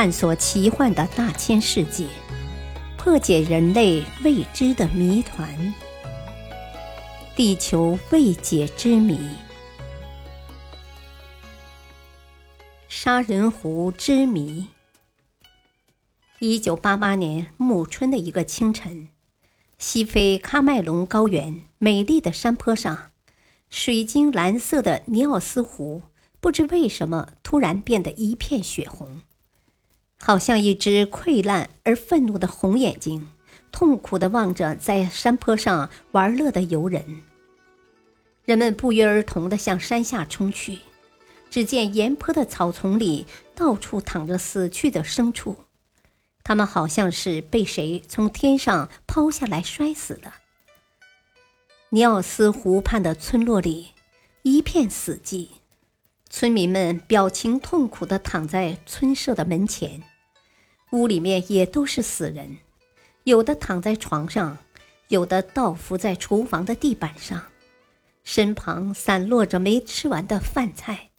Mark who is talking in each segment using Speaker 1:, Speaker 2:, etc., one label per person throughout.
Speaker 1: 探索奇幻的大千世界，破解人类未知的谜团。地球未解之谜，杀人湖之谜。一九八八年暮春的一个清晨，西非喀麦隆高原美丽的山坡上，水晶蓝色的尼奥斯湖，不知为什么突然变得一片血红，好像一只溃烂而愤怒的红眼睛，痛苦地望着在山坡上玩乐的游人。人们不约而同地向山下冲去，只见沿坡的草丛里到处躺着死去的牲畜，他们好像是被谁从天上抛下来摔死的。尼奥斯湖畔的村落里一片死寂，村民们表情痛苦地躺在村舍的门前，屋里面也都是死人，有的躺在床上，有的倒伏在厨房的地板上。身旁散落着没吃完的饭菜。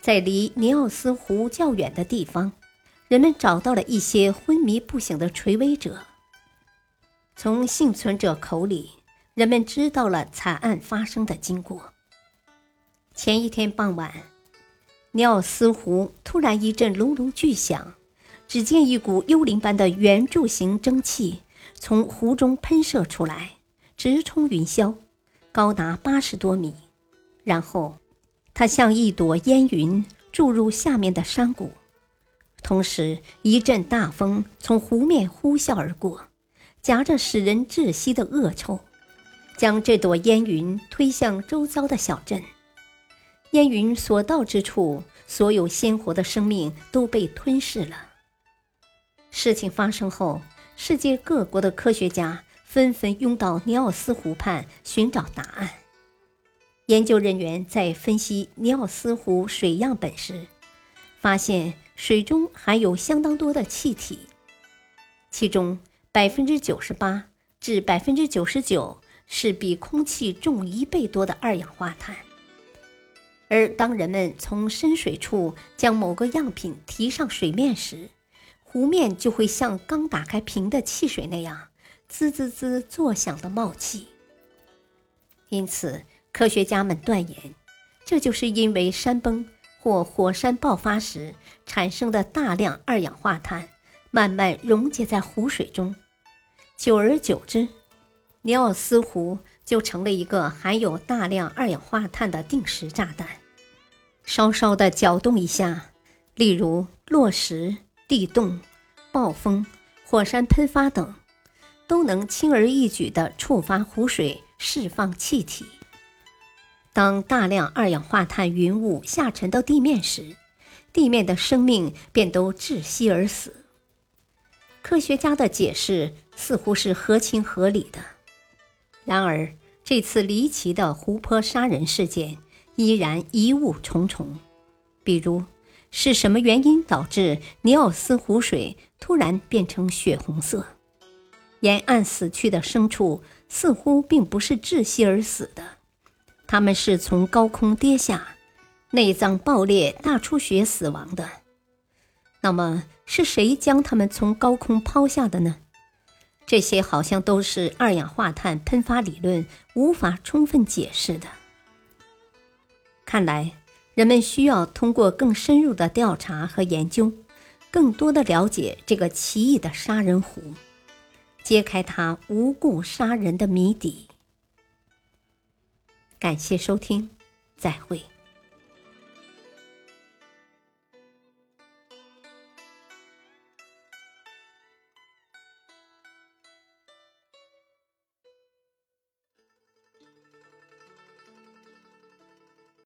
Speaker 1: 在离尼奥斯湖较远的地方，人们找到了一些昏迷不醒的垂危者。从幸存者口里，人们知道了惨案发生的经过。前一天傍晚，尼奥斯湖突然一阵隆隆巨响，只见一股幽灵般的圆柱形蒸汽从湖中喷射出来，直冲云霄。高达八十多米，然后，它像一朵烟云注入下面的山谷，同时一阵大风从湖面呼啸而过，夹着使人窒息的恶臭，将这朵烟云推向周遭的小镇。烟云所到之处，所有鲜活的生命都被吞噬了。事情发生后，世界各国的科学家。纷纷拥到尼奥斯湖畔寻找答案。研究人员在分析尼奥斯湖水样本时，发现水中含有相当多的气体，其中百分之九十八至百分之九十九是比空气重一倍多的二氧化碳。而当人们从深水处将某个样品提上水面时，湖面就会像刚打开瓶的汽水那样。滋滋滋作响的冒气，因此科学家们断言，这就是因为山崩或火山爆发时产生的大量二氧化碳，慢慢溶解在湖水中，久而久之，尼奥斯湖就成了一个含有大量二氧化碳的定时炸弹。稍稍的搅动一下，例如落石、地动、暴风、火山喷发等。都能轻而易举地触发湖水释放气体。当大量二氧化碳云雾下沉到地面时，地面的生命便都窒息而死。科学家的解释似乎是合情合理的。然而，这次离奇的湖泊杀人事件依然疑雾重重。比如，是什么原因导致尼奥斯湖水突然变成血红色？沿岸死去的牲畜似乎并不是窒息而死的，他们是从高空跌下，内脏爆裂、大出血死亡的。那么是谁将他们从高空抛下的呢？这些好像都是二氧化碳喷发理论无法充分解释的。看来，人们需要通过更深入的调查和研究，更多的了解这个奇异的杀人湖。揭开它无故杀人的谜底。感谢收听，再会。